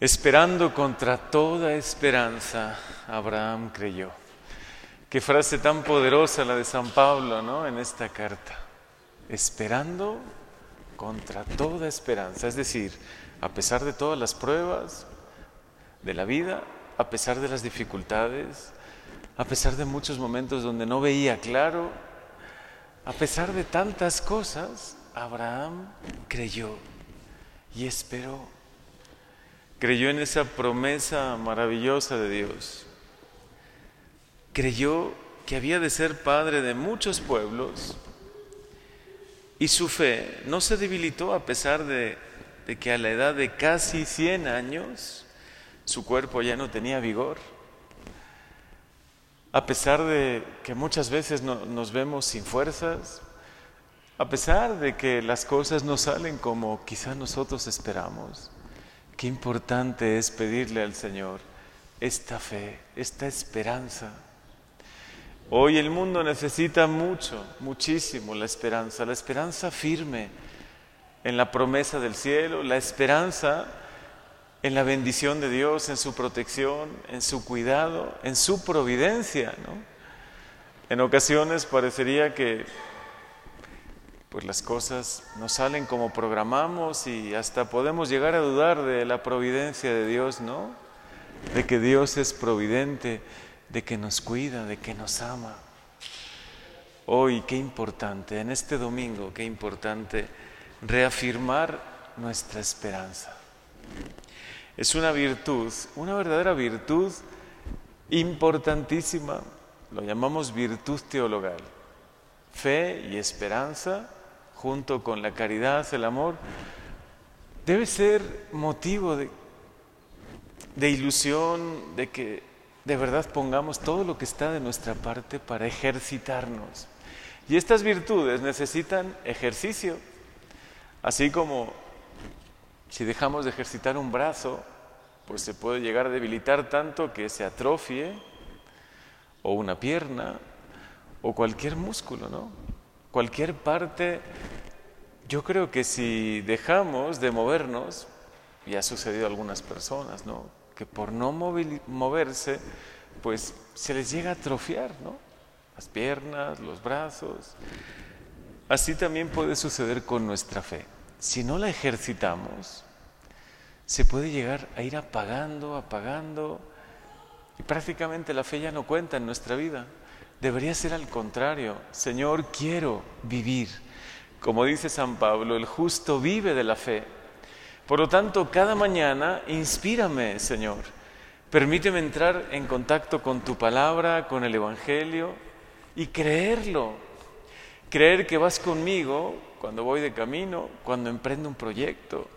Esperando contra toda esperanza, Abraham creyó. Qué frase tan poderosa la de San Pablo, ¿no? En esta carta. Esperando contra toda esperanza. Es decir, a pesar de todas las pruebas de la vida, a pesar de las dificultades, a pesar de muchos momentos donde no veía claro, a pesar de tantas cosas, Abraham creyó y esperó creyó en esa promesa maravillosa de Dios, creyó que había de ser padre de muchos pueblos y su fe no se debilitó a pesar de, que a la edad de casi 100 años su cuerpo ya no tenía vigor. A pesar de que muchas veces nos vemos sin fuerzas, a pesar de que las cosas no salen como quizá nosotros esperamos, Qué importante es pedirle al Señor esta fe, esta esperanza. Hoy el mundo necesita mucho, muchísimo la esperanza, la esperanza firme en la promesa del cielo, la esperanza en la bendición de Dios, en su protección, en su cuidado, en su providencia. En ocasiones parecería que pues las cosas no salen como programamos y hasta podemos llegar a dudar de la providencia de Dios, ¿no? De que Dios es providente, de que nos cuida, de que nos ama. Hoy, qué importante, en este domingo, qué importante reafirmar nuestra esperanza. Es una virtud, una verdadera virtud importantísima, lo llamamos virtud teologal. Fe y esperanza junto con la caridad, el amor, debe ser motivo de, ilusión, de que de verdad pongamos todo lo que está de nuestra parte para ejercitarnos. Y estas virtudes necesitan ejercicio, así como si dejamos de ejercitar un brazo, pues se puede llegar a debilitar tanto que se atrofie, o una pierna, o cualquier músculo, ¿no? Cualquier parte, yo creo que si dejamos de movernos, y ha sucedido a algunas personas, ¿no? Que por no moverse, pues se les llega a atrofiar, ¿no? Las piernas, los brazos. Así también puede suceder con nuestra fe. Si no la ejercitamos, se puede llegar a ir apagando, apagando, y prácticamente la fe ya no cuenta en nuestra vida. Debería ser al contrario. Señor, quiero vivir. Como dice San Pablo, el justo vive de la fe. Por lo tanto, cada mañana inspírame, Señor. Permíteme entrar en contacto con tu palabra, con el Evangelio y creerlo. Creer que vas conmigo cuando voy de camino, cuando emprendo un proyecto,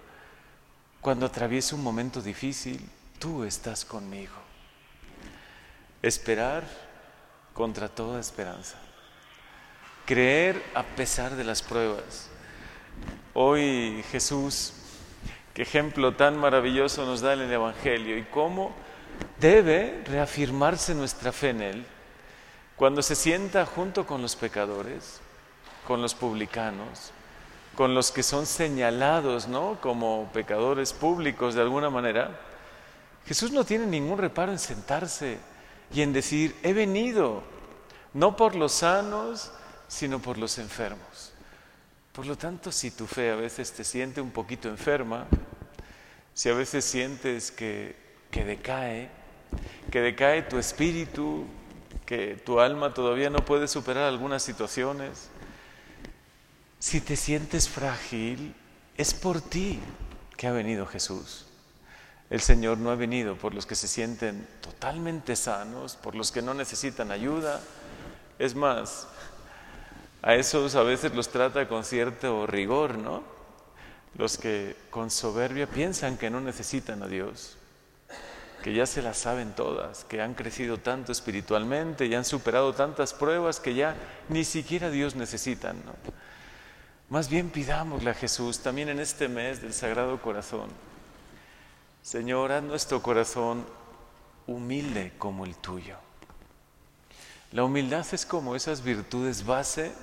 cuando atravieso un momento difícil, tú estás conmigo. Esperar contra toda esperanza. Creer a pesar de las pruebas. Hoy Jesús, qué ejemplo tan maravilloso nos da en el Evangelio y cómo debe reafirmarse nuestra fe en Él cuando se sienta junto con los pecadores, con los publicanos, con los que son señalados ¿no? como pecadores públicos de alguna manera. Jesús no tiene ningún reparo en sentarse y en decir, he venido no por los sanos, sino por los enfermos. Por lo tanto, si tu fe a veces te siente un poquito enferma, si a veces sientes que, que decae, que decae tu espíritu, que tu alma todavía no puede superar algunas situaciones, si te sientes frágil, es por ti que ha venido Jesús. El Señor no ha venido por los que se sienten totalmente sanos, por los que no necesitan ayuda. Es más, a esos a veces los trata con cierto rigor, ¿no? Los que con soberbia piensan que no necesitan a Dios, que ya se las saben todas, que han crecido tanto espiritualmente y han superado tantas pruebas que ya ni siquiera Dios necesitan, ¿no? Más bien pidámosle a Jesús también en este mes del Sagrado Corazón Señor, haz nuestro corazón humilde como el tuyo. La humildad es como esas virtudes base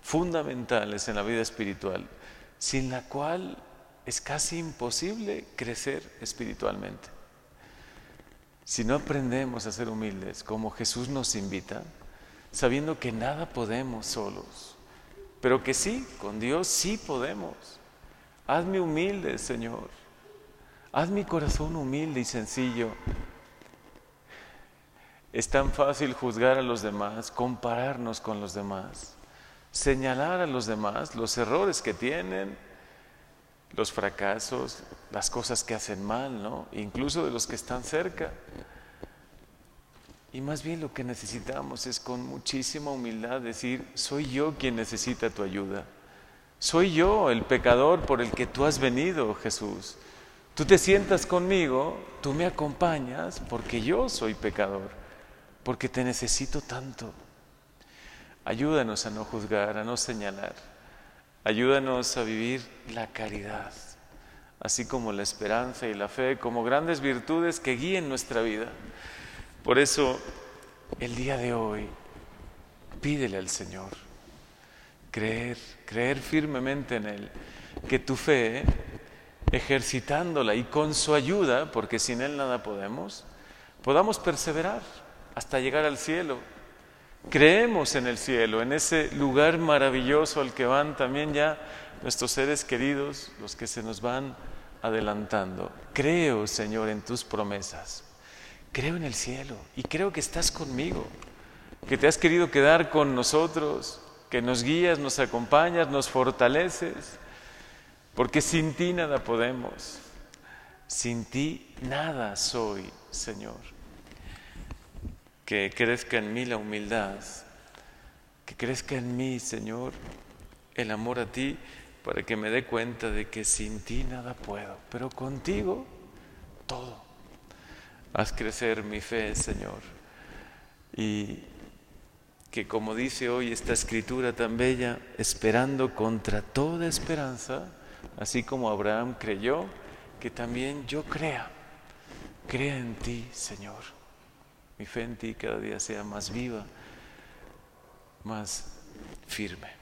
fundamentales en la vida espiritual, sin la cual es casi imposible crecer espiritualmente. Si no aprendemos a ser humildes, como Jesús nos invita, sabiendo que nada podemos solos, pero que sí, con Dios sí podemos. Hazme humilde, Señor. Haz mi corazón humilde y sencillo. Es tan fácil juzgar a los demás, compararnos con los demás, señalar a los demás los errores que tienen, los fracasos, las cosas que hacen mal, ¿no? Incluso de los que están cerca. Y más bien lo que necesitamos es con muchísima humildad decir, soy yo quien necesita tu ayuda. Soy yo el pecador por el que tú has venido, Jesús. Tú te sientas conmigo, tú me acompañas porque yo soy pecador, porque te necesito tanto. Ayúdanos a no juzgar, a no señalar. Ayúdanos a vivir la caridad, así como la esperanza y la fe, como grandes virtudes que guíen nuestra vida. Por eso, el día de hoy, pídele al Señor, creer, creer firmemente en Él, que tu fe, ejercitándola y con su ayuda, porque sin Él nada podemos, podamos perseverar hasta llegar al cielo. Creemos en el cielo, en ese lugar maravilloso al que van también ya nuestros seres queridos, los que se nos van adelantando. Creo, Señor, en tus promesas. Creo en el cielo y creo que estás conmigo, que te has querido quedar con nosotros, que nos guías, nos acompañas, nos fortaleces, porque sin ti nada podemos, sin ti nada soy, Señor. Que crezca en mí la humildad, que crezca en mí, Señor, el amor a ti, para que me dé cuenta de que sin ti nada puedo, pero contigo todo. Haz crecer mi fe, Señor. Y que como dice hoy esta escritura tan bella, esperando contra toda esperanza, así como Abraham creyó, que también yo crea, crea en ti, Señor. Mi fe en ti cada día sea más viva, más firme.